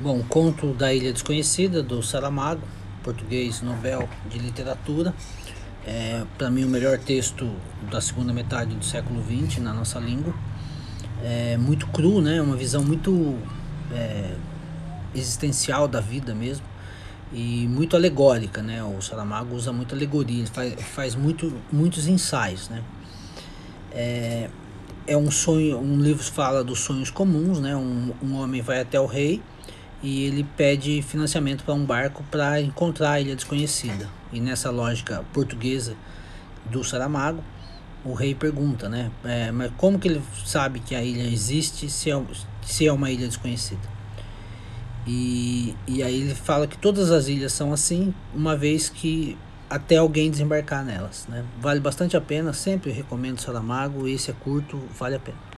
Bom, Conto da Ilha Desconhecida, do Saramago, português Nobel de Literatura. É, Para mim, o melhor texto da segunda metade do século XX na nossa língua. É muito cru, né? Uma visão muito é, existencial da vida mesmo e muito alegórica, né? O Saramago usa muita alegoria, ele faz, faz muito, muitos ensaios, né? É, é um sonho, um livro fala dos sonhos comuns, né? Um, um homem vai até o rei e ele pede financiamento para um barco para encontrar a ilha desconhecida. E nessa lógica portuguesa do Saramago, o rei pergunta, né? É, mas como que ele sabe que a ilha existe se é, se é uma ilha desconhecida? E, e aí ele fala que todas as ilhas são assim, uma vez que até alguém desembarcar nelas. Né? Vale bastante a pena, sempre recomendo Saramago, esse é curto, vale a pena.